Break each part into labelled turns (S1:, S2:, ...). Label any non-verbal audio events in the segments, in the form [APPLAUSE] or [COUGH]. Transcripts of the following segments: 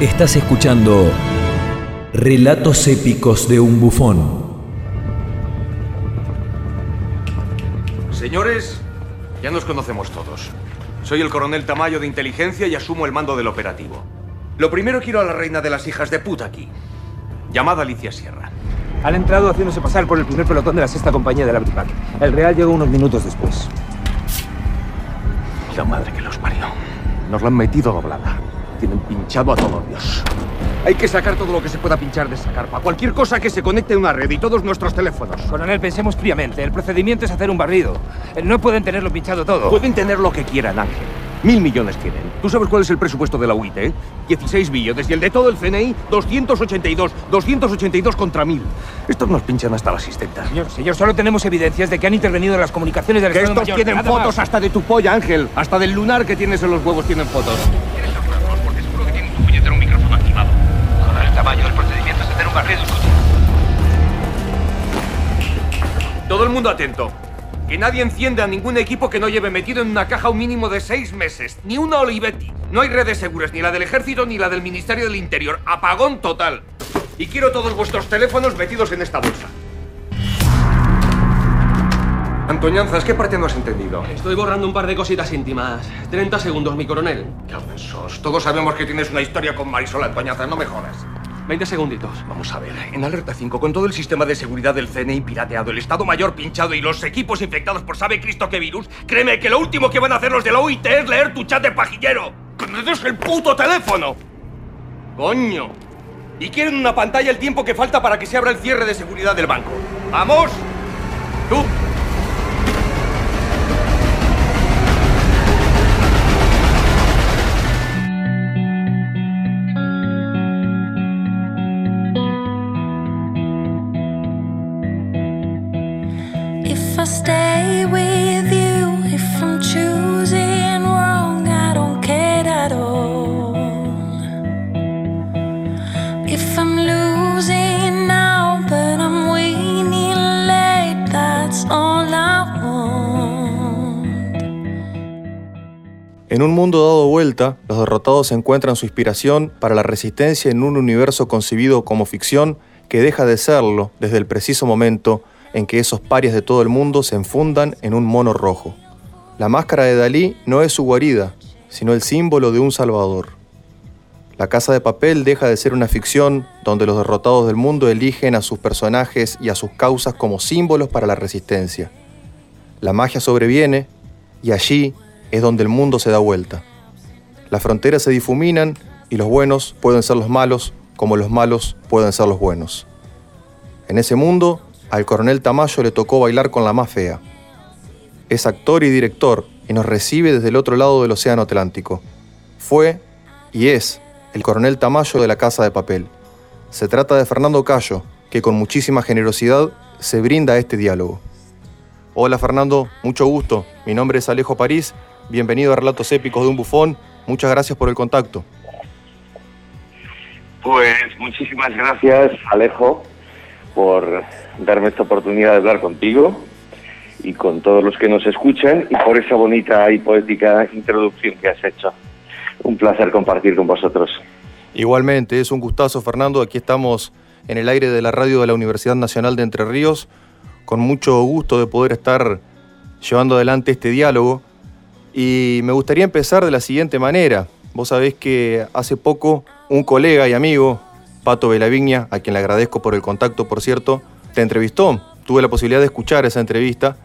S1: Estás escuchando Relatos épicos de un bufón.
S2: Señores, ya nos conocemos todos. Soy el coronel Tamayo de inteligencia y asumo el mando del operativo. Lo primero quiero a la reina de las hijas de puta aquí, llamada Alicia Sierra.
S3: Han entrado haciéndose pasar por el primer pelotón de la sexta compañía de la Bripac. El Real llegó unos minutos después.
S2: La madre que los parió. Nos la han metido doblada. Tienen pinchado a todos Dios. Hay que sacar todo lo que se pueda pinchar de esa carpa. Cualquier cosa que se conecte a una red y todos nuestros teléfonos.
S3: Coronel, pensemos fríamente. El procedimiento es hacer un barrido. Eh, No pueden tenerlo pinchado todo.
S2: Pueden tener lo que quieran, Ángel. Mil millones tienen. ¿Tú sabes cuál es el presupuesto de la UIT? eh? 16 billones. Y el de todo el CNI, 282. 282 contra mil. Estos nos pinchan hasta la asistenta.
S3: Señor, señor, solo tenemos evidencias de que han intervenido en las comunicaciones del
S2: Que
S3: Estado
S2: estos
S3: Mayor,
S2: tienen
S3: nada
S2: fotos
S3: más.
S2: hasta de tu polla, Ángel. Hasta del lunar que tienes en los huevos tienen fotos.
S4: Barrido.
S2: Todo el mundo atento. Que nadie encienda a ningún equipo que no lleve metido en una caja un mínimo de seis meses. Ni una Olivetti. No hay redes seguras, ni la del ejército ni la del Ministerio del Interior. Apagón total. Y quiero todos vuestros teléfonos metidos en esta bolsa. Antoñanzas, ¿qué parte no has entendido?
S5: Estoy borrando un par de cositas íntimas. 30 segundos, mi coronel.
S2: ¿Qué sos? Todos sabemos que tienes una historia con Marisol Antoñanzas, no me jodas.
S5: 20 segunditos.
S2: Vamos a ver, en Alerta 5, con todo el sistema de seguridad del CNI pirateado, el Estado Mayor pinchado y los equipos infectados por sabe Cristo qué virus, créeme que lo último que van a hacer los de la OIT es leer tu chat de pajillero. ¡Que me des el puto teléfono! ¡Coño! Y quieren una pantalla el tiempo que falta para que se abra el cierre de seguridad del banco. ¡Vamos! ¡Tú!
S6: En un mundo dado vuelta, los derrotados encuentran su inspiración para la resistencia en un universo concebido como ficción que deja de serlo desde el preciso momento en que esos parias de todo el mundo se enfundan en un mono rojo. La máscara de Dalí no es su guarida, sino el símbolo de un salvador. La casa de papel deja de ser una ficción donde los derrotados del mundo eligen a sus personajes y a sus causas como símbolos para la resistencia. La magia sobreviene y allí es donde el mundo se da vuelta. Las fronteras se difuminan y los buenos pueden ser los malos como los malos pueden ser los buenos. En ese mundo, al coronel Tamayo le tocó bailar con la más fea. Es actor y director y nos recibe desde el otro lado del Océano Atlántico. Fue y es el coronel Tamayo de la Casa de Papel. Se trata de Fernando Cayo, que con muchísima generosidad se brinda a este diálogo. Hola Fernando, mucho gusto. Mi nombre es Alejo París. Bienvenido a Relatos Épicos de un Bufón. Muchas gracias por el contacto.
S7: Pues muchísimas gracias, Alejo, por darme esta oportunidad de hablar contigo y con todos los que nos escuchan y por esa bonita y poética introducción que has hecho. Un placer compartir con vosotros.
S6: Igualmente, es un gustazo Fernando. Aquí estamos en el aire de la radio de la Universidad Nacional de Entre Ríos, con mucho gusto de poder estar llevando adelante este diálogo. Y me gustaría empezar de la siguiente manera. Vos sabés que hace poco un colega y amigo, Pato Belavigna, a quien le agradezco por el contacto, por cierto, te entrevistó. Tuve la posibilidad de escuchar esa entrevista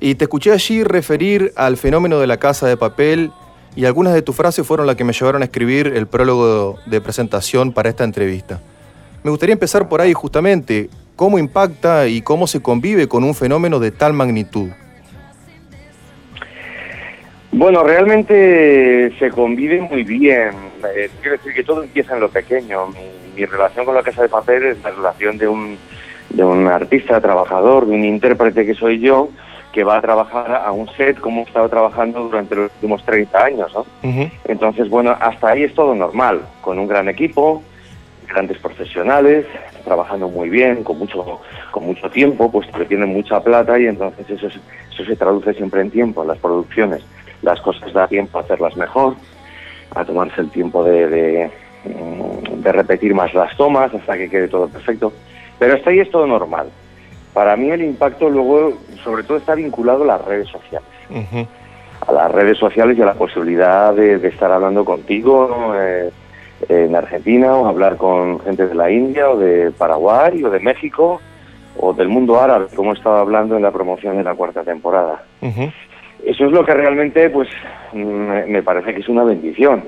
S6: y te escuché allí referir al fenómeno de la casa de papel y algunas de tus frases fueron las que me llevaron a escribir el prólogo de presentación para esta entrevista. Me gustaría empezar por ahí justamente, cómo impacta y cómo se convive con un fenómeno de tal magnitud.
S7: Bueno, realmente se convive muy bien. Eh, quiero decir que todo empieza en lo pequeño. Mi, mi relación con la Casa de Papel es la relación de un, de un artista, trabajador, de un intérprete que soy yo, que va a trabajar a un set como he estado trabajando durante los últimos 30 años. ¿no? Entonces, bueno, hasta ahí es todo normal, con un gran equipo, grandes profesionales, trabajando muy bien, con mucho, con mucho tiempo, puesto que tienen mucha plata y entonces eso, es- eso se traduce siempre en tiempo, en las producciones. Las cosas da tiempo a hacerlas mejor, a tomarse el tiempo de, de- mm, de repetir más las tomas hasta que quede todo perfecto. Pero hasta ahí es todo normal. Para mí el impacto luego, sobre todo, está vinculado a las redes sociales. A las redes sociales y a la posibilidad de, estar hablando contigo ¿no? Eh, en Argentina o hablar con gente de la India o de Paraguay o de México o del mundo árabe, como estaba hablando en la promoción de la cuarta temporada. Eso es lo que realmente pues me parece que es una bendición.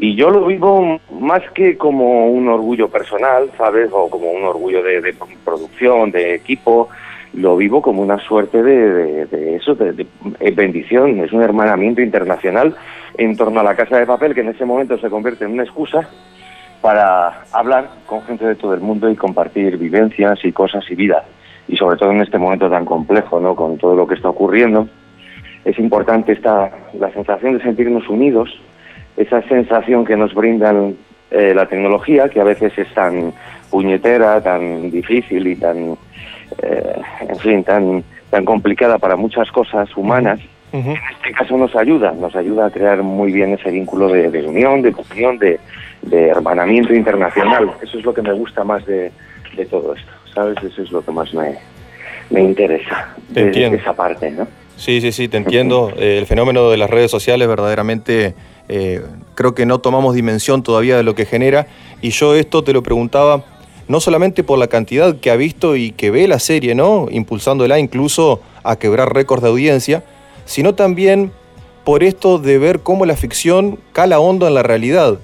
S7: Y yo lo vivo más que como un orgullo personal, ¿sabes? O como un orgullo de, producción, de equipo, lo vivo como una suerte de, eso, de, bendición. Es un hermanamiento internacional en torno a la casa de papel que en ese momento se convierte en una excusa para hablar con gente de todo el mundo y compartir vivencias y cosas y vida. Y sobre todo en este momento tan complejo, ¿no? Con todo lo que está ocurriendo, es importante esta, la sensación de sentirnos unidos, esa sensación que nos brindan eh, la tecnología, que a veces es tan puñetera, tan difícil y tan, eh, en fin, tan, tan complicada para muchas cosas humanas. En este caso nos ayuda, nos ayuda a crear muy bien ese vínculo de, unión, de comunión, de, de, hermanamiento internacional. Eso es lo que me gusta más de, de todo esto, ¿sabes? Eso es lo que más me, me interesa, de, esa parte, ¿no?
S6: Sí, sí, sí, te entiendo. Eh, el fenómeno de las redes sociales verdaderamente eh, creo que no tomamos dimensión todavía de lo que genera. Y yo esto te lo preguntaba no solamente por la cantidad que ha visto y que ve la serie, ¿no? Impulsándola incluso a quebrar récords de audiencia, sino también por esto de ver cómo la ficción cala hondo en la realidad.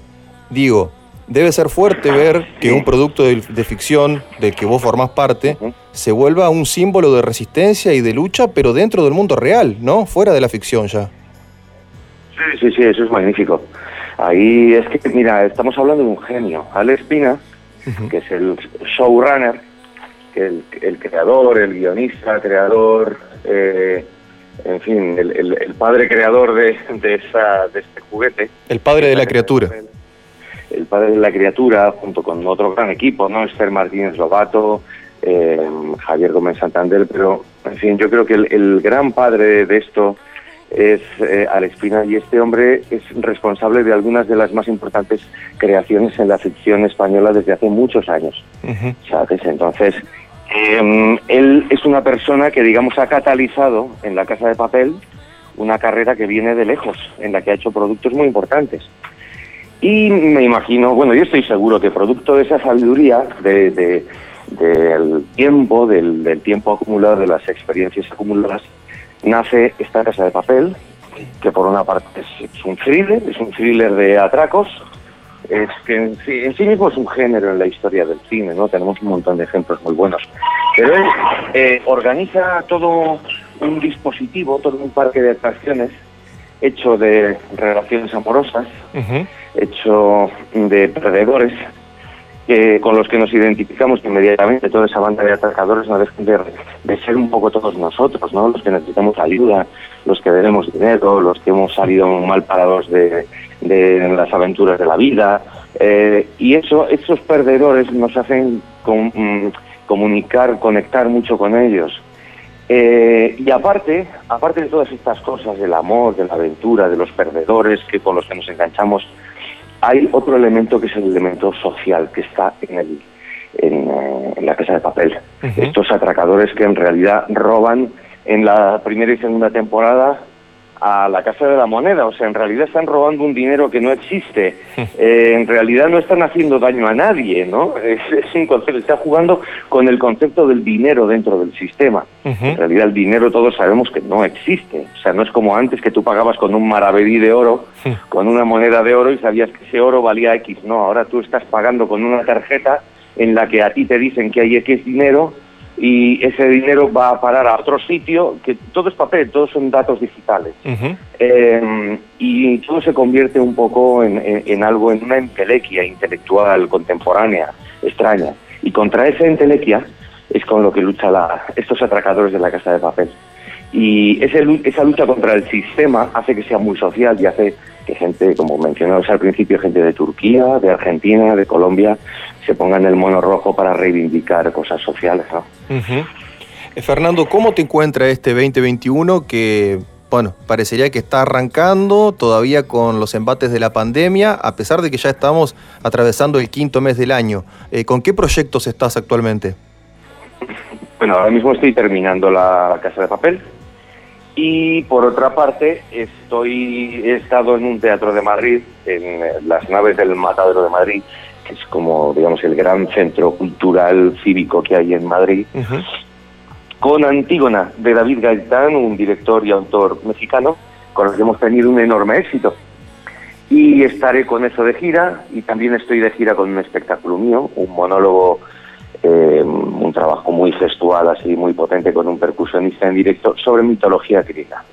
S6: Digo, debe ser fuerte ver que un producto de, ficción del que vos formás parte se vuelva un símbolo de resistencia y de lucha, pero dentro del mundo real, ¿no? Fuera de la ficción ya.
S7: Sí, sí, sí, eso es magnífico. Ahí es que, mira, estamos hablando de un genio. Alex Pina, que es el showrunner, el, el creador, el guionista, creador, eh, en fin, el, padre creador de, de, esa, de este juguete.
S6: El padre de la criatura
S7: el padre de la criatura, junto con otro gran equipo, ¿no? Esther Martínez Lobato, eh, Javier Gómez Santander, pero, en fin, yo creo que el, gran padre de esto es eh, Alex Pina y este hombre es responsable de algunas de las más importantes creaciones en la ficción española desde hace muchos años, ¿sabes? Entonces, em, él es una persona que, digamos, ha catalizado en la Casa de Papel una carrera que viene de lejos, en la que ha hecho productos muy importantes. Y me imagino, bueno, yo estoy seguro que producto de esa sabiduría, de, del tiempo, del, tiempo acumulado, de las experiencias acumuladas, nace esta casa de papel, que por una parte es, un thriller, es un thriller de atracos, es que en sí, mismo es un género en la historia del cine, ¿no? Tenemos un montón de ejemplos muy buenos. Pero él eh, organiza todo un dispositivo, todo un parque de atracciones hecho de relaciones amorosas, hecho de perdedores, que, con los que nos identificamos inmediatamente, toda esa banda de atracadores no dejan de, ser un poco todos nosotros, ¿no? Los que necesitamos ayuda, los que debemos dinero, los que hemos salido mal parados de, las aventuras de la vida. Eh, y eso, esos perdedores nos hacen mm, comunicar, conectar mucho con ellos. Eh, y aparte, aparte de todas estas cosas, del amor, de la aventura, de los perdedores que con los que nos enganchamos, hay otro elemento que es el elemento social que está en, el, en, eh, la casa de papel. Estos atracadores que en realidad roban en la primera y segunda temporada a la Casa de la Moneda. O sea, en realidad están robando un dinero que no existe. [LAUGHS] Eh, en realidad no están haciendo daño a nadie, ¿no? Es, un concepto, está jugando con el concepto del dinero dentro del sistema. En realidad el dinero todos sabemos que no existe. O sea, no es como antes que tú pagabas con un maravedí de oro, con una moneda de oro y sabías que ese oro valía X. No, ahora tú estás pagando con una tarjeta en la que a ti te dicen que hay X dinero y ese dinero va a parar a otro sitio, que todo es papel, todos son datos digitales. Em, y todo se convierte un poco en, algo, en una entelequia intelectual contemporánea, extraña. Y contra esa entelequia es con lo que luchan estos atracadores de la casa de papel. Y esa lucha contra el sistema hace que sea muy social y hace que gente, como mencionamos al principio, gente de Turquía, de Argentina, de Colombia, se pongan el mono rojo para reivindicar cosas sociales. ¿no?
S6: Eh, Fernando, ¿cómo te encuentra este 2021 que bueno, parecería que está arrancando todavía con los embates de la pandemia, a pesar de que ya estamos atravesando el quinto mes del año. Eh, ¿Con qué proyectos estás actualmente?
S7: Bueno, ahora mismo estoy terminando la Casa de Papel y por otra parte estoy he estado en un teatro de Madrid, en eh, las naves del Matadero de Madrid, que es como digamos el gran centro cultural cívico que hay en Madrid con Antígona de David Gaitán, un director y autor mexicano, con el que hemos tenido un enorme éxito. Y estaré con eso de gira y también estoy de gira con un espectáculo mío, un monólogo, eh, trabajo muy gestual, así muy potente, con un percusionista en directo sobre mitología griega.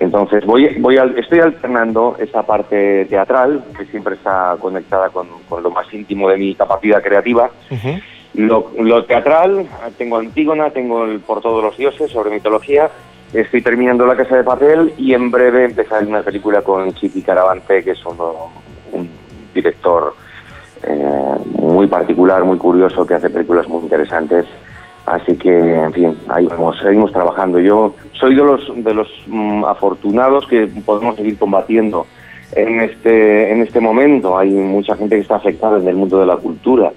S7: Entonces voy, voy estoy alternando esa parte teatral, que siempre está conectada con, lo más íntimo de mi capacidad creativa. Lo, teatral, tengo Antígona, tengo el Por todos los dioses sobre mitología, estoy terminando La Casa de Papel y en breve empezaré una película con Chiqui Caravante, que es un director eh, muy particular, muy curioso, que hace películas muy interesantes. Así que, en fin, ahí vamos, seguimos trabajando. Yo soy de los, de los mm, afortunados que podemos seguir combatiendo en este, en este momento. Hay mucha gente que está afectada en el mundo de la cultura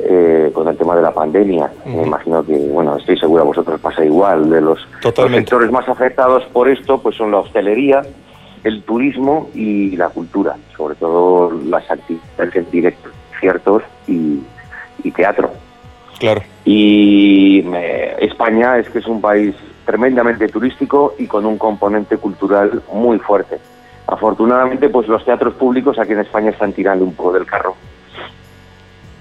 S7: eh, con el tema de la pandemia. Me imagino que, bueno, estoy segura vosotros pasa igual. De los, sectores más afectados por esto, pues son la hostelería, el turismo y la cultura, sobre todo las actividades en directo, ciertos y, teatro.
S6: Claro.
S7: Y España es que es un país tremendamente turístico y con un componente cultural muy fuerte. Afortunadamente, pues los teatros públicos aquí en España están tirando un poco del carro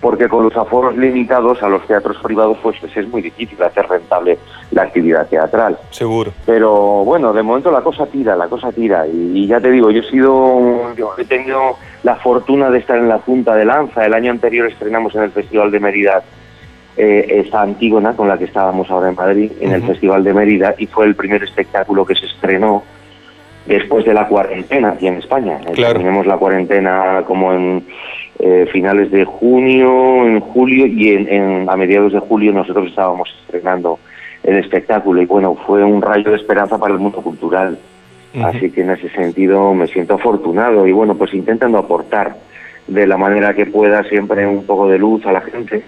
S7: porque con los aforos limitados a los teatros privados pues, es muy difícil hacer rentable la actividad teatral.
S6: Seguro.
S7: Pero bueno, de momento la cosa tira, la cosa tira. Y, ya te digo, yo he sido, he tenido la fortuna de estar en la Junta de Lanza. El año anterior estrenamos en el Festival de Mérida eh, esta Antígona con la que estábamos ahora en Madrid, en el Festival de Mérida, y fue el primer espectáculo que se estrenó después de la cuarentena aquí en España.
S6: Claro.
S7: Tenemos la cuarentena como en eh, finales de junio, en julio y en, a mediados de julio nosotros estábamos estrenando el espectáculo y bueno, fue un rayo de esperanza para el mundo cultural. Así que en ese sentido me siento afortunado y bueno, pues intentando aportar de la manera que pueda siempre un poco de luz a la gente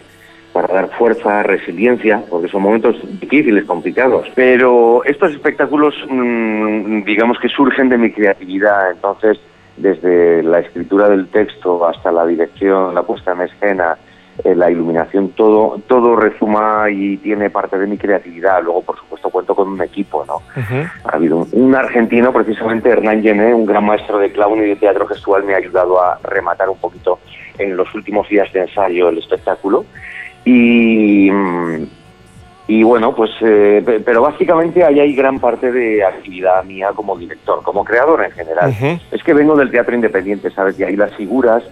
S7: para dar fuerza, resiliencia, porque son momentos difíciles, complicados. Pero estos espectáculos, mm, digamos que surgen de mi creatividad, entonces desde la escritura del texto hasta la dirección, la puesta en escena, eh, la iluminación, todo, todo resuma y tiene parte de mi creatividad. Luego, por supuesto, cuento con un equipo, ¿no? Ha habido un, argentino, precisamente Hernán Gené, un gran maestro de clown y de teatro gestual, me ha ayudado a rematar un poquito en los últimos días de ensayo el espectáculo. Y, y bueno, pues, eh, pero básicamente ahí hay gran parte de actividad mía como director, como creador en general. Es que vengo del teatro independiente, ¿sabes? Y ahí las figuras.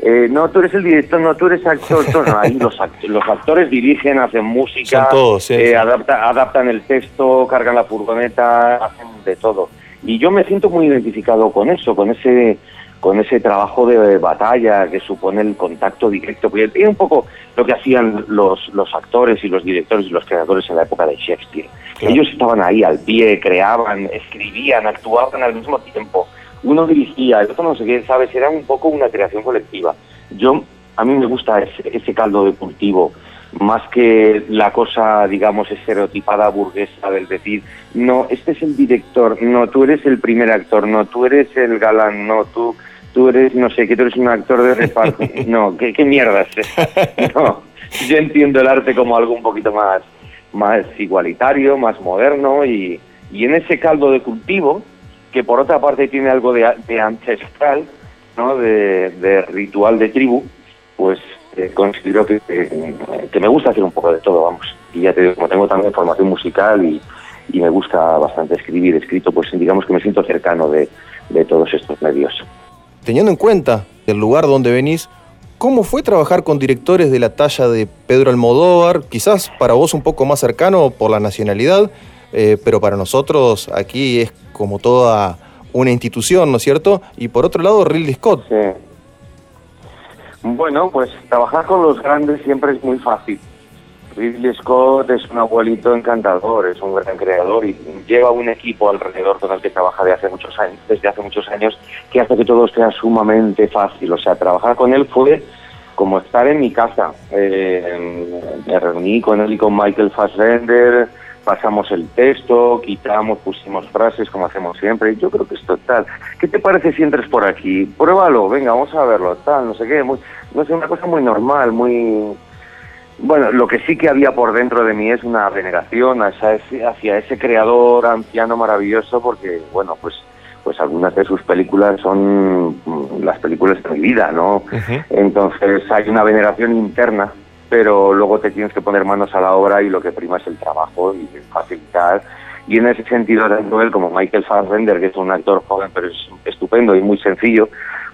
S7: Eh, no, tú eres el director, no, tú eres actor. no, ahí los, los actores dirigen, hacen música, eh, adaptan el texto, cargan la furgoneta, hacen de todo. Y yo me siento muy identificado con eso, con ese con ese trabajo de batalla que supone el contacto directo. Y un poco lo que hacían los, los actores y los directores y los creadores en la época de Shakespeare. Ellos estaban ahí al pie, creaban, escribían, actuaban al mismo tiempo. Uno dirigía, el otro no sé qué, ¿sabes? Era un poco una creación colectiva. Yo, a mí me gusta ese, ese caldo de cultivo, más que la cosa, digamos, estereotipada burguesa del decir, no, este es el director, no, tú eres el primer actor, no, tú eres el galán, no, tú tú eres, no sé, que tú eres un actor de reparto. [LAUGHS] No, ¿qué, qué mierda es No, yo entiendo el arte como algo un poquito más, más igualitario, más moderno y, y en ese caldo de cultivo, que por otra parte tiene algo de, ancestral, ¿no? De, ritual de tribu, pues eh, considero que, que, me gusta hacer un poco de todo, vamos. Y ya te digo, como tengo también formación musical y, y me gusta bastante escribir, escrito, pues digamos que me siento cercano de, de todos estos medios
S6: teniendo en cuenta el lugar donde venís, ¿cómo fue trabajar con directores de la talla de Pedro Almodóvar? Quizás para vos un poco más cercano por la nacionalidad, eh, pero para nosotros aquí es como toda una institución, ¿no es cierto? Y por otro lado, Ridley Scott.
S7: Sí. Bueno, pues trabajar con los grandes siempre es muy fácil, Ridley Scott es un abuelito encantador, es un gran creador y lleva un equipo alrededor con el que trabaja de hace muchos años, desde hace muchos años que hace que todo sea sumamente fácil. O sea, trabajar con él fue como estar en mi casa. Eh, me reuní con él y con Michael Fassbender, pasamos el texto, quitamos, pusimos frases como hacemos siempre. Y yo creo que esto tal. ¿Qué te parece si entres por aquí? Pruébalo, venga, vamos a verlo, tal, no sé qué. Muy, no sé, una cosa muy normal, muy bueno, lo que sí que había por dentro de mí es una veneración hacia ese, hacia ese creador anciano maravilloso, porque, bueno, pues pues algunas de sus películas son mm, las películas de mi vida, ¿no? Entonces hay una veneración interna, pero luego te tienes que poner manos a la obra y lo que prima es el trabajo y facilitar. Y en ese sentido, tanto él como Michael Fassbender, que es un actor joven pero es estupendo y muy sencillo,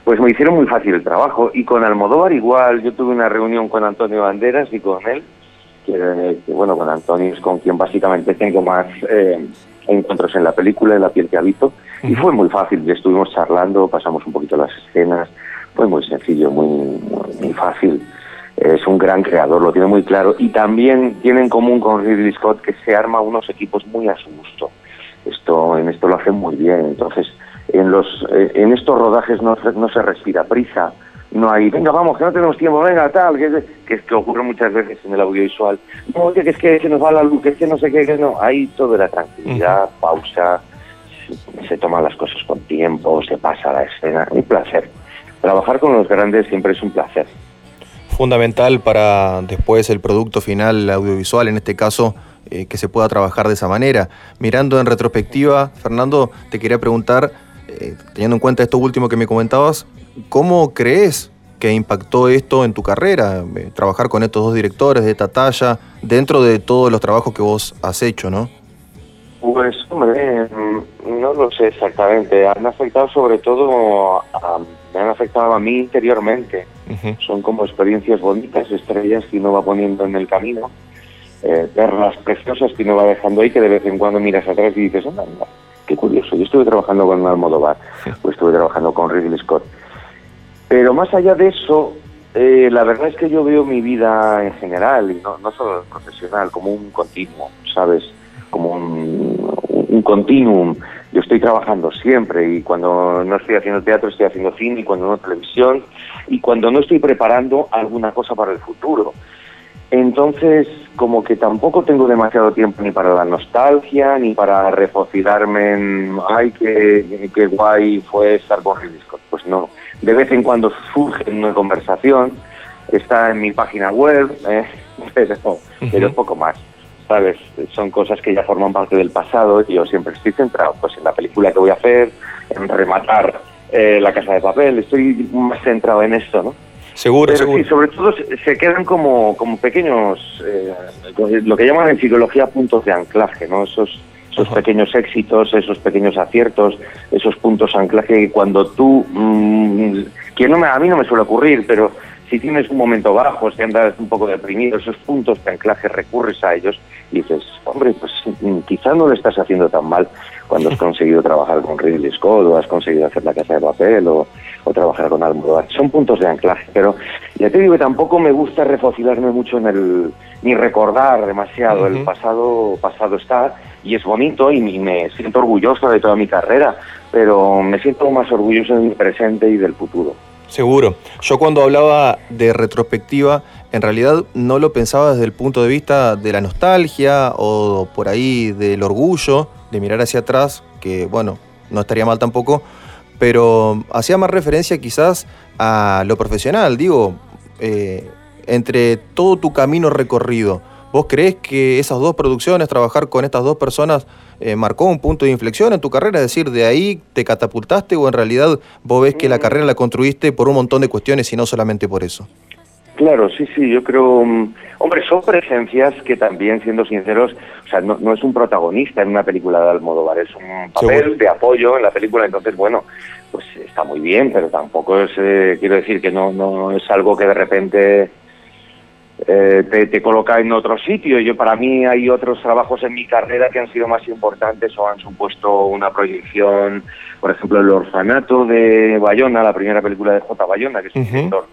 S7: pues me hicieron muy fácil el trabajo. Y con Almodóvar igual, yo tuve una reunión con Antonio Banderas y con él, que, bueno, con Antonio es con quien básicamente tengo más eh, encuentros en la película, en La piel que habito, y fue muy fácil, estuvimos charlando, pasamos un poquito las escenas, fue muy sencillo, muy, muy fácil. Es un gran creador, lo tiene muy claro. Y también tiene en común con Ridley Scott que se arma unos equipos muy a su gusto. Esto, en esto lo hace muy bien. Entonces, en, los, eh, en estos rodajes no, no se respira prisa, no hay, venga, vamos, que no tenemos tiempo, venga, tal, que, que es que ocurre muchas veces en el audiovisual. No, oye, que es que se nos va la luz, que es que no sé qué, que no. Hay toda la tranquilidad, pausa, se, toman las cosas con tiempo, se pasa la escena. Un placer. Trabajar con los grandes siempre es un placer.
S6: Fundamental para después el producto final audiovisual, en este caso, eh, que se pueda trabajar de esa manera. Mirando en retrospectiva, Fernando, te quería preguntar eh, teniendo en cuenta esto último que me comentabas, ¿cómo crees que impactó esto en tu carrera? Eh, trabajar con estos dos directores de esta talla, dentro de todos los trabajos que vos has hecho, ¿no?
S7: Pues, hombre, mm, no lo sé exactamente. Han afectado sobre todo, a, me han afectado a mí interiormente. Son como experiencias bonitas, estrellas que uno va poniendo en el camino, eh, perlas preciosas que uno va dejando ahí, que de vez en cuando miras atrás y dices, anda, Qué curioso. Yo estuve trabajando con Almodóvar, o estuve trabajando con Ridley Scott. Pero más allá de eso, eh, la verdad es que yo veo mi vida en general, y no, no solo profesional, como un continuo, ¿sabes? Como un, un continuum. Yo estoy trabajando siempre y cuando no estoy haciendo teatro estoy haciendo cine y cuando no televisión y cuando no estoy preparando alguna cosa para el futuro. Entonces, como que tampoco tengo demasiado tiempo ni para la nostalgia, ni para refocilarme en, ay, qué, qué guay fue estar con Ridley Scott. Pues no. De vez en cuando surge una conversación, está en mi página web, ¿eh? [LAUGHS] pero, pero poco más. ¿Sabes? Son cosas que ya forman parte del pasado y yo siempre estoy centrado pues, en la película que voy a hacer, en rematar eh, La Casa de Papel, estoy más centrado en esto, ¿no?
S6: Seguro, seguro.
S7: Sí, sobre todo se, quedan como, como pequeños, eh, lo que llaman en psicología puntos de anclaje, ¿no? Esos, esos pequeños éxitos, esos pequeños aciertos, esos puntos de anclaje que cuando tú, mm, que no me, a mí no me suele ocurrir, pero si tienes un momento bajo, si andas un poco deprimido, esos puntos de anclaje recurres a ellos y dices, hombre, pues mm, quizá no lo estás haciendo tan mal cuando has [LAUGHS] conseguido trabajar con Ridley Scott o has conseguido hacer la casa de papel o, trabajar con Almodóvar. Son puntos de anclaje, pero ya te digo que tampoco me gusta refocilarme mucho en el, ni recordar demasiado. El pasado, pasado está y es bonito y me siento orgulloso de toda mi carrera, pero me siento más orgulloso de mi presente y del futuro.
S6: Seguro. Yo cuando hablaba de retrospectiva, en realidad no lo pensaba desde el punto de vista de la nostalgia o por ahí del orgullo de mirar hacia atrás, que bueno, no estaría mal tampoco, pero hacía más referencia quizás a lo profesional, digo, eh, entre todo tu camino recorrido. ¿Vos crees que esas dos producciones, trabajar con estas dos personas, eh, marcó un punto de inflexión en tu carrera? Es decir, ¿de ahí te catapultaste o en realidad vos ves que la carrera la construiste por un montón de cuestiones y no solamente por eso?
S7: Claro, sí, sí, yo creo, mm, hombre, son presencias que también, siendo sinceros, o sea, no, no es un protagonista en una película de Almodóvar, es un papel de apoyo en la película, entonces, bueno, pues está muy bien, pero tampoco es, eh, quiero decir que no, no es algo que de repente eh, te, coloca en otro sitio. Yo para mí hay otros trabajos en mi carrera que han sido más importantes o han supuesto una proyección, por ejemplo, El orfanato de Bayona, la primera película de J. Bayona, que es un director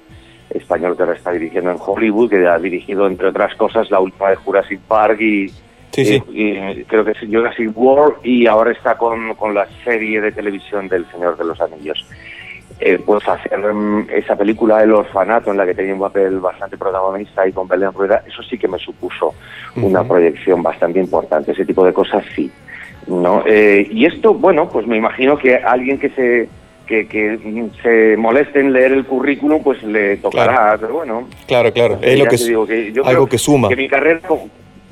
S7: español que ahora está dirigiendo en Hollywood, que ha dirigido, entre otras cosas, la última de Jurassic Park y,
S6: Sí, sí.
S7: y- y creo que es Jurassic World y ahora está con, con la serie de televisión del Señor de los Anillos. Eh, pues hacer mm, esa película El Orfanato en la que tenía un papel bastante protagonista y con Belén Rueda, eso sí que me supuso una proyección bastante importante. Ese tipo de cosas sí. ¿no? Eh, y esto, bueno, pues me imagino que alguien que se que, que mm, se moleste en leer el currículum, pues le tocará, pero bueno,
S6: Claro, claro. Es lo que,
S7: digo que yo
S6: algo
S7: creo
S6: que suma.
S7: Que mi carrera,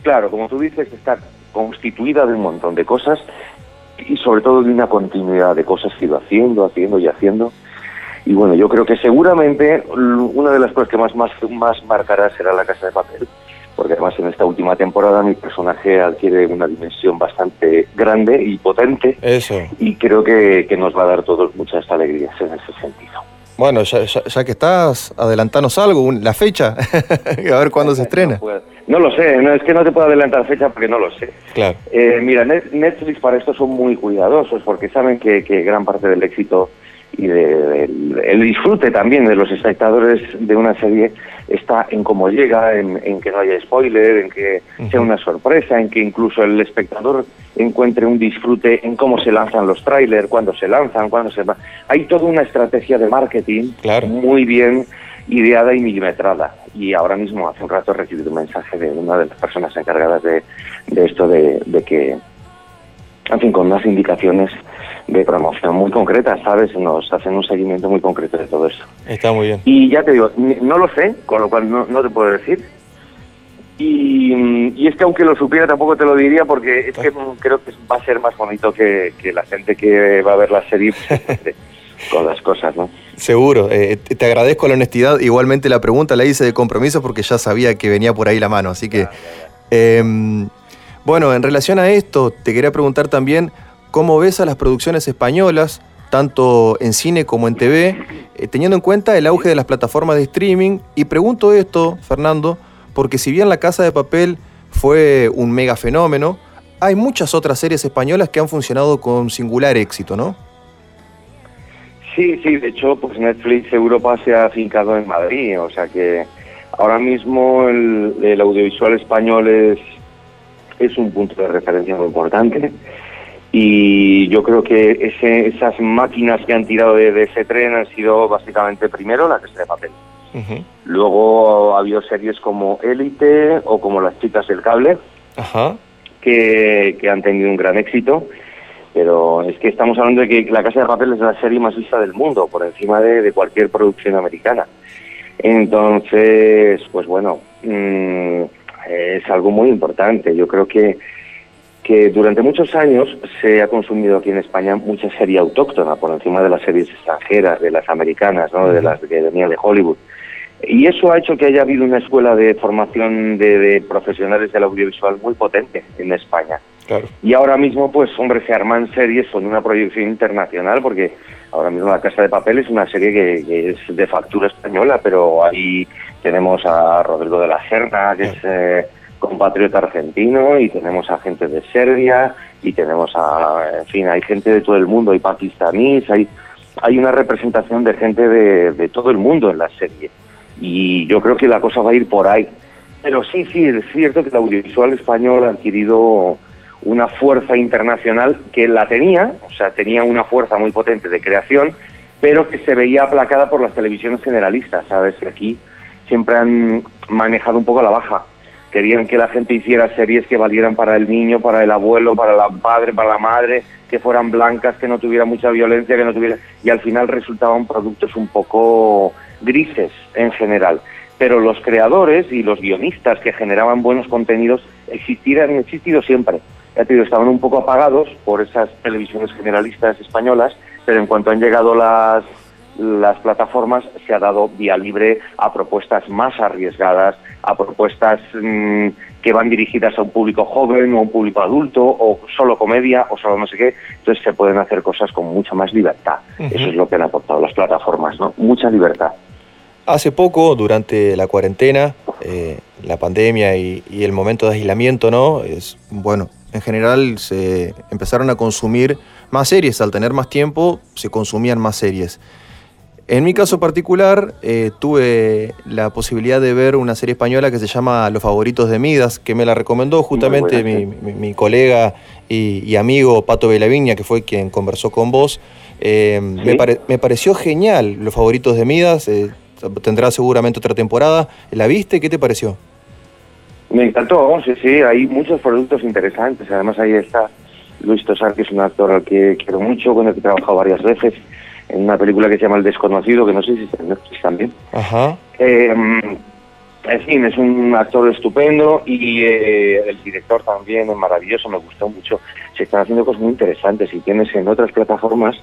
S7: claro, como tú dices, está constituida de un montón de cosas y sobre todo de una continuidad de cosas que he ido haciendo, haciendo y haciendo. Y bueno, yo creo que seguramente una de las cosas que más, más, más marcará será la casa de papel, porque además en esta última temporada mi personaje adquiere una dimensión bastante grande y potente
S6: Eso.
S7: y creo que, que nos va a dar todos muchas alegrías en ese sentido.
S6: Bueno, ya, ya- ya que estás, adelantanos algo, un- la fecha, [LAUGHS] a ver cuándo se [LAUGHS] estrena.
S7: No lo sé, no, es que no te puedo adelantar fecha porque no lo sé.
S6: Claro.
S7: Eh, mira, Net- Netflix para esto son muy cuidadosos porque saben que, que gran parte del éxito y de- el disfrute también de los espectadores de una serie está en cómo llega, en, en que no haya spoiler, en que sea una sorpresa, en que incluso el espectador encuentre un disfrute en cómo se lanzan los trailers, cuándo se lanzan, cuándo se... Hay toda una estrategia de marketing
S6: Claro.
S7: muy bien ideada y milimetrada. Y ahora mismo, hace un rato, he recibido un mensaje de una de las personas encargadas de, de esto, de, de que, en fin, con unas indicaciones de promoción muy concretas, ¿sabes? Nos hacen un seguimiento muy concreto de todo eso.
S6: Está muy bien.
S7: Y ya te digo, no lo sé, con lo cual no, no te puedo decir. Y, y es que aunque lo supiera tampoco te lo diría porque es que mm, creo que va a ser más bonito que, que la gente que va a ver la serie pues, [LAUGHS] con las cosas, ¿no?
S6: Seguro. Eh, te agradezco la honestidad. Igualmente la pregunta la hice de compromiso porque ya sabía que venía por ahí la mano. Así que, em, bueno, en relación a esto, te quería preguntar también cómo ves a las producciones españolas, tanto en cine como en TV, eh, teniendo en cuenta el auge de las plataformas de streaming. Y pregunto esto, Fernando, porque si bien La Casa de Papel fue un mega fenómeno, hay muchas otras series españolas que han funcionado con singular éxito, ¿no?
S7: Sí, sí, de hecho, pues Netflix Europa se ha afincado en Madrid, o sea que ahora mismo el audiovisual español es, es un punto de referencia muy importante y yo creo que ese, esas máquinas que han tirado de, de ese tren han sido básicamente primero la Casa de Papel. Luego ha habido series como Élite o como Las Chicas del Cable, que, que han tenido un gran éxito, pero es que estamos hablando de que La Casa de Papel es la serie más vista del mundo, por encima de, de cualquier producción americana. Entonces, pues bueno, mm, es algo muy importante. Yo creo que, que durante muchos años se ha consumido aquí en España mucha serie autóctona, por encima de las series extranjeras, de las americanas, ¿no? de las que venían de Hollywood. Y eso ha hecho que haya habido una escuela de formación de, de profesionales del audiovisual muy potente en España.
S6: Claro.
S7: Y ahora mismo, pues, hombre, se arman series con una proyección internacional, porque ahora mismo La Casa de Papel es una serie que, que es de factura española, pero ahí tenemos a Rodrigo de la Serna, que es eh, compatriota argentino, y tenemos a gente de Serbia, y tenemos a, en fin, hay gente de todo el mundo, hay pakistaníes, hay, hay una representación de gente de, de todo el mundo en la serie. Y yo creo que la cosa va a ir por ahí. Pero sí, sí, es cierto que el audiovisual español ha adquirido una fuerza internacional que la tenía, o sea, tenía una fuerza muy potente de creación, pero que se veía aplacada por las televisiones generalistas, ¿sabes? Que aquí siempre han manejado un poco la baja. Querían que la gente hiciera series que valieran para el niño, para el abuelo, para el padre, para la madre, que fueran blancas, que no tuviera mucha violencia, que no tuviera... Y al final resultaban productos un poco grises en general. Pero los creadores y los guionistas que generaban buenos contenidos existían, han existido siempre. Estaban un poco apagados por esas televisiones generalistas españolas, pero en cuanto han llegado las, las plataformas se ha dado vía libre a propuestas más arriesgadas, a propuestas mm, que van dirigidas a un público joven o a un público adulto o solo comedia o solo no sé qué. Entonces se pueden hacer cosas con mucha más libertad. Eso es lo que han aportado las plataformas, ¿no? Mucha libertad.
S6: Hace poco, durante la cuarentena, eh, la pandemia y, y el momento de aislamiento, ¿no? Es, bueno, en general se empezaron a consumir más series. Al tener más tiempo, se consumían más series. En mi caso particular, eh, tuve la posibilidad de ver una serie española que se llama Los Favoritos de Midas, que me la recomendó justamente mi, mi- mi colega y, y amigo Pato Belaviña, que fue quien conversó con vos. Eh, me, pare- me pareció genial Los Favoritos de Midas, eh, tendrá seguramente otra temporada. ¿La viste? ¿Qué te pareció?
S7: Me encantó, sí, sí, hay muchos productos interesantes. Además, ahí está Luis Tosar, que es un actor al que quiero mucho, con el que he trabajado varias veces, en una película que se llama El Desconocido, que no sé si está en Netflix también.
S6: Ajá.
S7: Eh, en fin, es un actor estupendo y eh, el director también es maravilloso, me gustó mucho. Se están haciendo cosas muy interesantes y tienes en otras plataformas,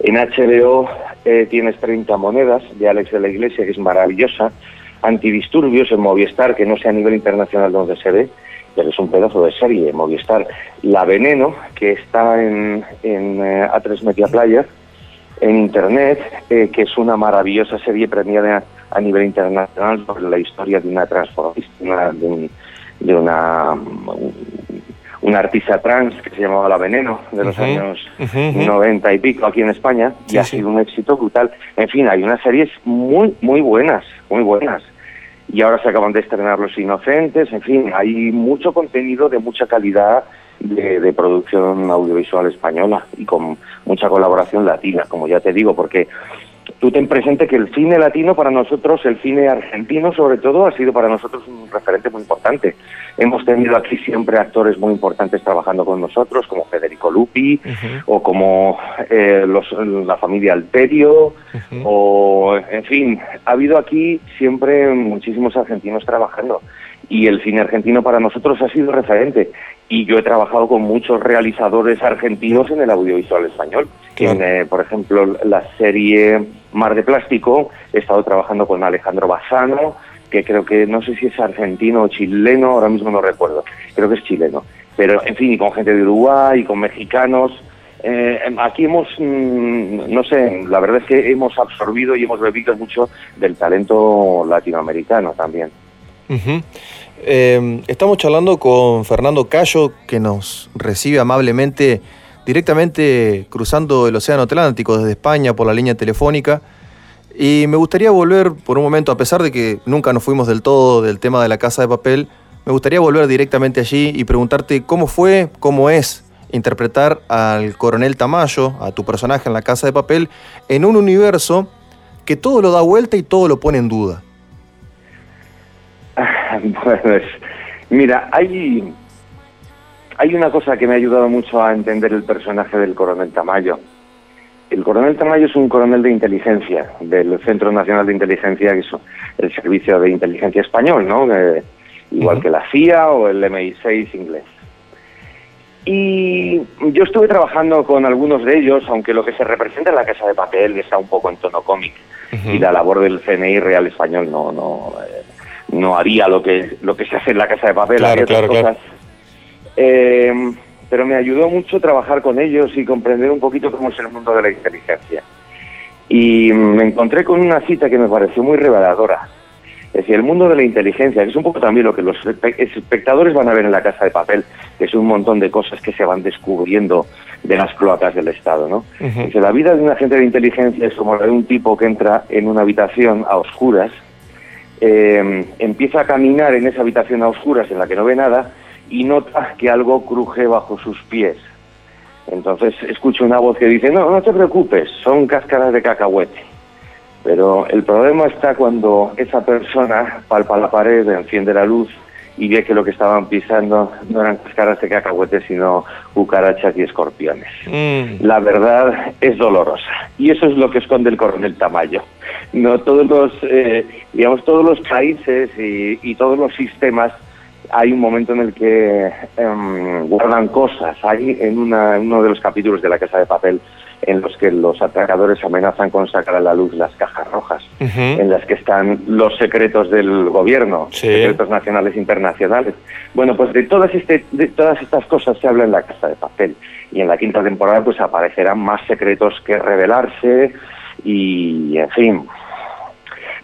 S7: en HBO eh, tienes 30 monedas de Alex de la Iglesia, que es maravillosa, Antidisturbios en Movistar, que no sé a nivel internacional donde se ve, pero es un pedazo de serie, Movistar. La Veneno, que está en, en eh, A3 Media Player, en Internet, eh, que es una maravillosa serie premiada a nivel internacional sobre la historia de una transformista, de, un- de una, una artista trans que se llamaba La Veneno, de los años
S6: ujú.
S7: 90 y pico aquí en España, y ha
S6: sí.
S7: sido un éxito brutal. En fin, hay unas series muy, muy buenas, muy buenas. Y ahora se acaban de estrenar Los Inocentes, en fin, hay mucho contenido de mucha calidad de, de producción audiovisual española y con mucha colaboración latina, como ya te digo, porque tú ten presente que el cine latino para nosotros, el cine argentino sobre todo, ha sido para nosotros un referente muy importante. Hemos tenido aquí siempre actores muy importantes trabajando con nosotros, como Federico Lupi, o como eh, los- la familia Alterio, o en fin, ha habido aquí siempre muchísimos argentinos trabajando. Y el cine argentino para nosotros ha sido referente. Y yo he trabajado con muchos realizadores argentinos en el audiovisual español.
S6: Claro.
S7: En, eh, por ejemplo, la serie Mar de Plástico, he estado trabajando con Alejandro Bassano, que creo que no sé si es argentino o chileno, ahora mismo no recuerdo, creo que es chileno. Pero, en fin, y con gente de Uruguay, y con mexicanos. Eh, aquí hemos, mm, no sé, la verdad es que hemos absorbido y hemos bebido mucho del talento latinoamericano también.
S6: Eh, estamos charlando con Fernando Cayo, que nos recibe amablemente directamente cruzando el Océano Atlántico desde España por la línea telefónica. Y me gustaría volver por un momento, a pesar de que nunca nos fuimos del todo del tema de la casa de papel, me gustaría volver directamente allí y preguntarte cómo fue, cómo es interpretar al coronel Tamayo, a tu personaje en la casa de papel, en un universo que todo lo da vuelta y todo lo pone en duda. [LAUGHS]
S7: Pues, mira, hay, hay una cosa que me ha ayudado mucho a entender el personaje del coronel Tamayo. El coronel Tamayo es un coronel de inteligencia del Centro Nacional de Inteligencia, que es el Servicio de Inteligencia Español, ¿no? Eh, igual que la CIA o el MI6 inglés. Y yo estuve trabajando con algunos de ellos, aunque lo que se representa en la Casa de Papel está un poco en tono cómic y la labor del CNI Real Español no no eh, no haría lo que lo que se hace en la Casa de Papel,
S6: Claro,
S7: cosas. Eh, pero me ayudó mucho trabajar con ellos y comprender un poquito cómo es el mundo de la inteligencia. Y me encontré con una cita que me pareció muy reveladora. Es decir, el mundo de la inteligencia, que es un poco también lo que los espe- espectadores van a ver en la casa de papel, que es un montón de cosas que se van descubriendo de las cloacas del Estado, ¿no? Dice, la vida de un agente de inteligencia es como la de un tipo que entra en una habitación a oscuras, eh, empieza a caminar en esa habitación a oscuras en la que no ve nada y nota que algo cruje bajo sus pies. Entonces escucha una voz que dice, no, no te preocupes, son cáscaras de cacahuete. Pero el problema está cuando esa persona palpa la pared, enciende la luz y ve que lo que estaban pisando no eran cáscaras de cacahuete, sino cucarachas y escorpiones.
S6: Mm.
S7: La verdad es dolorosa y eso es lo que esconde el coronel Tamayo. No todos los, eh, digamos, todos los países y, y todos los sistemas hay un momento en el que em, guardan cosas. Hay en, una- en uno de los capítulos de La Casa de Papel en los que los atracadores amenazan con sacar a la luz las cajas rojas, en las que están los secretos del gobierno,
S6: Sí.
S7: secretos nacionales e internacionales. Bueno, pues de todas, este, de todas estas cosas se habla en La Casa de Papel. Y en la quinta temporada pues aparecerán más secretos que revelarse y, en fin,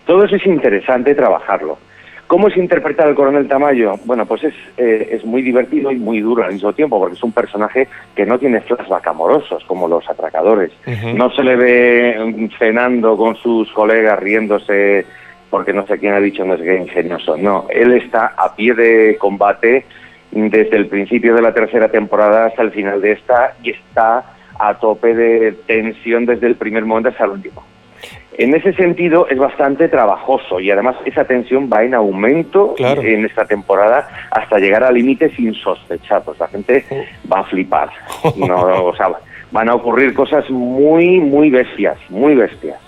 S7: todo eso es interesante trabajarlo. ¿Cómo es interpretar al coronel Tamayo? Bueno, pues es, eh, es muy divertido y muy duro al mismo tiempo, porque es un personaje que no tiene flashback amorosos como los atracadores. No se le ve mm, cenando con sus colegas, riéndose, porque no sé quién ha dicho no sé qué ingenioso. No, él está a pie de combate desde el principio de la tercera temporada hasta el final de esta y está a tope de tensión desde el primer momento hasta el último. En ese sentido es bastante trabajoso y además esa tensión va en aumento
S6: Claro.
S7: en esta temporada hasta llegar a límites insospechados. La gente va a flipar. [LAUGHS] No, o sea, van a ocurrir cosas muy, muy bestias, muy bestias.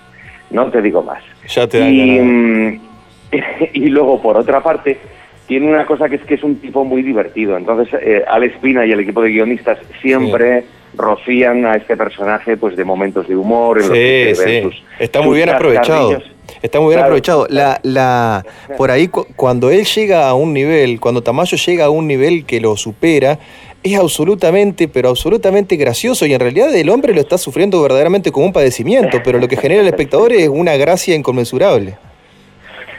S7: No te digo más.
S6: Ya te
S7: Y, mm, [LAUGHS] y luego, por otra parte, tiene una cosa que es que es un tipo muy divertido. Entonces, eh, Alex Pina y el equipo de guionistas siempre rocían a este personaje pues de momentos de humor. En los que
S6: Sí, sí. Está muy bien aprovechado. Está muy bien
S7: Claro.
S6: aprovechado. La, la, por ahí, cu- cuando él llega a un nivel, cuando Tamayo llega a un nivel que lo supera, es absolutamente, pero absolutamente gracioso. Y en realidad el hombre lo está sufriendo verdaderamente como un padecimiento, pero lo que genera el espectador es una gracia inconmensurable.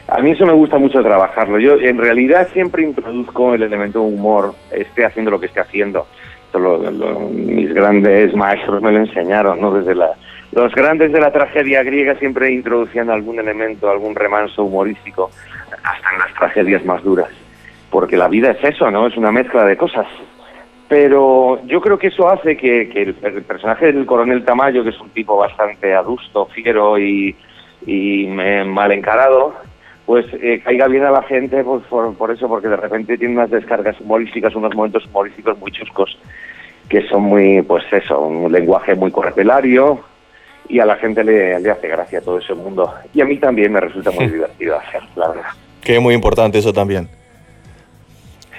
S7: A mí eso me gusta mucho trabajarlo. Yo en realidad siempre introduzco el elemento humor, esté haciendo lo que esté haciendo. Esto mis grandes maestros me lo enseñaron, ¿no? Desde la, los grandes de la tragedia griega siempre introducían algún elemento, algún remanso humorístico, hasta en las tragedias más duras. Porque la vida es eso, ¿no? Es una mezcla de cosas. Pero yo creo que eso hace que, el personaje del coronel Tamayo, que es un tipo bastante adusto, fiero y, y eh, mal encarado, pues eh, caiga bien a la gente pues, por, por eso, porque de repente tiene unas descargas humorísticas, unos momentos humorísticos muy chuscos, que son muy, pues eso, un lenguaje muy corpelario y a la gente le, le hace gracia todo ese mundo. Y a mí también me resulta muy [LAUGHS] divertido hacer, la verdad.
S6: Que es muy importante eso también.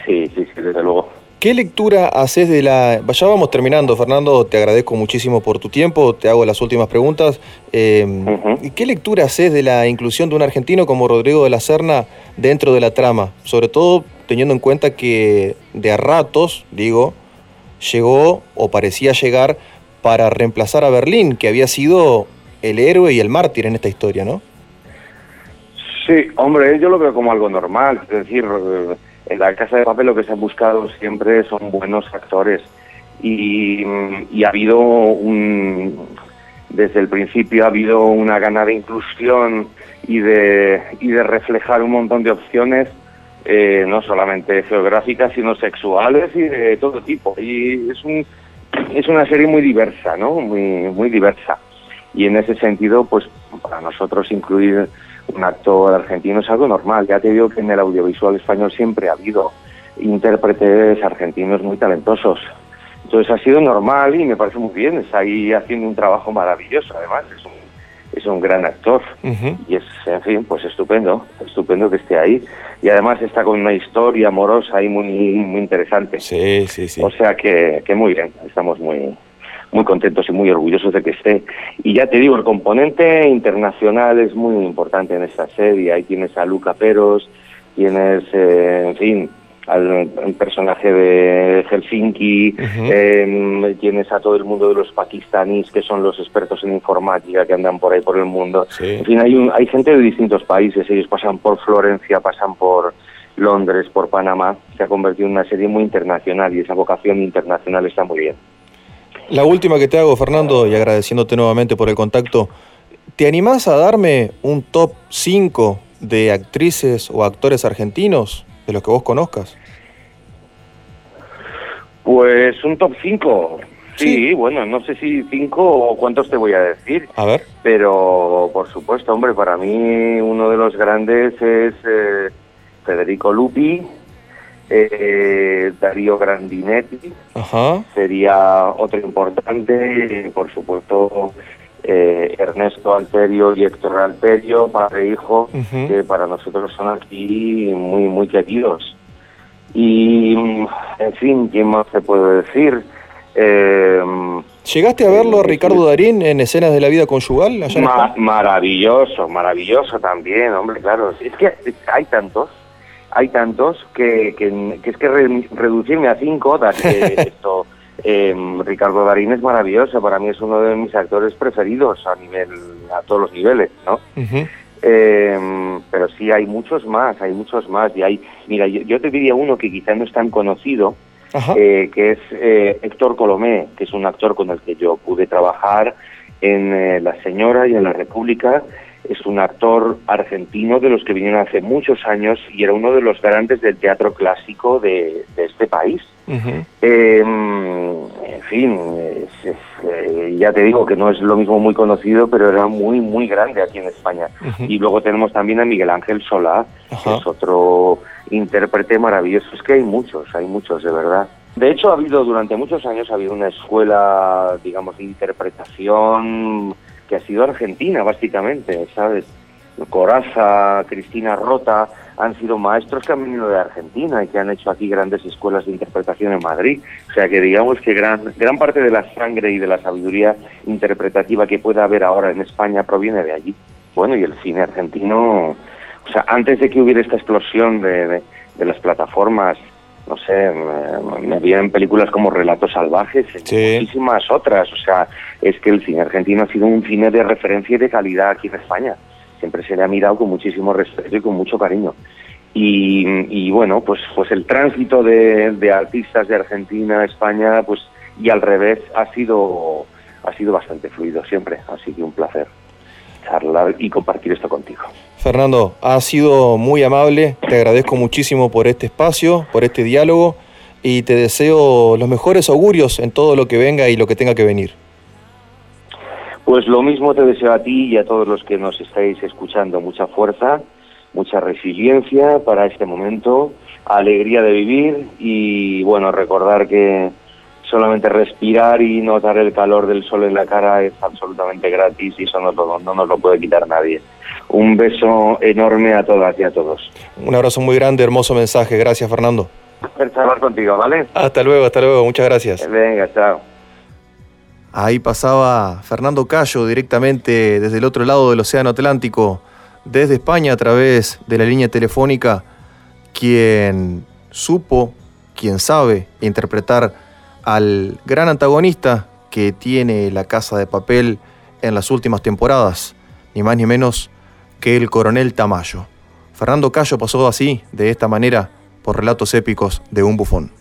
S7: Sí, sí, sí, desde luego.
S6: ¿Qué lectura haces de la... Ya vamos terminando, Fernando, te agradezco muchísimo por tu tiempo, te hago las últimas preguntas. Eh. ¿Qué lectura haces de la inclusión de un argentino como Rodrigo de la Serna dentro de la trama? Sobre todo teniendo en cuenta que de a ratos, digo, llegó o parecía llegar para reemplazar a Berlín, que había sido el héroe y el mártir en esta historia, ¿no?
S7: Sí, hombre, yo lo veo como algo normal. Es decir, eh, en la Casa de Papel lo que se ha buscado siempre son buenos actores. Y, ha habido un. Desde el principio ha habido una gana de inclusión y de, y de reflejar un montón de opciones, eh, no solamente geográficas, sino sexuales y de todo tipo. Y es, un, es una serie muy diversa, ¿no? Muy, muy diversa. Y en ese sentido, pues para nosotros incluir un actor argentino es algo normal. Ya te digo que en el audiovisual español siempre ha habido intérpretes argentinos muy talentosos. Entonces ha sido normal y me parece muy bien. Está ahí haciendo un trabajo maravilloso, además. Es un, es un gran actor. Y es, en fin, pues estupendo. Estupendo que esté ahí. Y además está con una historia amorosa y muy, muy interesante.
S6: Sí, sí, sí.
S7: O sea que, que muy bien. Estamos muy, muy contentos y muy orgullosos de que esté. Y ya te digo, el componente internacional es muy importante en esta serie. Ahí tienes a Luca Peros, tienes, eh, en fin, al, personaje de Helsinki, eh, tienes a todo el mundo de los pakistaníes, que son los expertos en informática que andan por ahí por el mundo. En fin, hay, un- hay gente de distintos países. Ellos pasan por Florencia, pasan por Londres, por Panamá. Se ha convertido en una serie muy internacional y esa vocación internacional está muy bien.
S6: La última que te hago, Fernando, y agradeciéndote nuevamente por el contacto, ¿te animás a darme un top 5 de actrices o actores argentinos de los que vos conozcas?
S7: Pues un top 5. Sí, bueno, no sé si 5 o cuántos te voy a decir.
S6: A ver.
S7: Pero, por supuesto, hombre, para mí uno de los grandes es eh, Federico Lupi, eh, Darío Grandinetti,
S6: Ajá.
S7: sería otro importante, por supuesto, eh, Ernesto Alterio y Héctor Alterio, padre e hijo, que para nosotros son aquí muy, muy queridos. Y, en fin, ¿quién más te puedo decir? Eh,
S6: ¿Llegaste a verlo a Ricardo Darín en escenas de la vida conyugal allá
S7: Ma- maravilloso, maravilloso también, hombre, claro. Es que hay tantos, hay tantos que, que, que es que re- reducirme a cinco, que [LAUGHS] esto, eh, Ricardo Darín es maravilloso, para mí es uno de mis actores preferidos a nivel, a todos los niveles, ¿no? Eh, pero sí hay muchos más, hay muchos más. Y hay, mira, yo, yo te diría uno que quizá no es tan conocido, eh, que es eh, Héctor Colomé, que es un actor con el que yo pude trabajar en eh, La Señora y en La República. Es un actor argentino de los que vinieron hace muchos años y era uno de los grandes del teatro clásico de, de este país. Eh, en fin, es- es, eh, ya te digo que no es lo mismo muy conocido, pero era muy, muy grande aquí en España. Y luego tenemos también a Miguel Ángel Solá, que es otro intérprete maravilloso. Es que hay muchos, hay muchos, de verdad. De hecho, ha habido durante muchos años ha habido una escuela, digamos, de interpretación que ha sido argentina, básicamente, ¿sabes? Coraza, Cristina Rota, han sido maestros que han venido de Argentina y que han hecho aquí grandes escuelas de interpretación en Madrid. O sea que digamos que gran, gran parte de la sangre y de la sabiduría interpretativa que pueda haber ahora en España proviene de allí. Bueno, y el cine argentino, o sea, antes de que hubiera esta explosión de, de- de las plataformas, no sé, me, vienen películas como Relatos Salvajes y
S6: Sí.
S7: muchísimas otras. O sea, es que el cine argentino ha sido un cine de referencia y de calidad aquí en España. Siempre se le ha mirado con muchísimo respeto y con mucho cariño. Y, y bueno, pues, pues el tránsito de, de artistas de Argentina a España, pues y al revés, ha sido, ha sido bastante fluido siempre. Así que un placer charlar y compartir esto contigo.
S6: Fernando, has sido muy amable, te agradezco muchísimo por este espacio, por este diálogo y te deseo los mejores augurios en todo lo que venga y lo que tenga que venir.
S7: Pues lo mismo te deseo a ti y a todos los que nos estáis escuchando. Mucha fuerza, mucha resiliencia para este momento, alegría de vivir y bueno, recordar que solamente respirar y notar el calor del sol en la cara es absolutamente gratis y eso lo- no nos lo puede quitar nadie. Un beso enorme a todas y a todos.
S6: Un abrazo muy grande, hermoso mensaje, gracias Fernando.
S7: Un charlar contigo, ¿vale?
S6: Hasta luego, hasta luego, muchas gracias.
S7: Venga, chao.
S6: Ahí pasaba Fernando Cayo directamente desde el otro lado del Océano Atlántico, desde España a través de la línea telefónica, quien supo, quien sabe interpretar al gran antagonista que tiene la Casa de Papel en las últimas temporadas, ni más ni menos que el coronel Tamayo. Fernando Cayo pasó así, de esta manera, por relatos épicos de un bufón.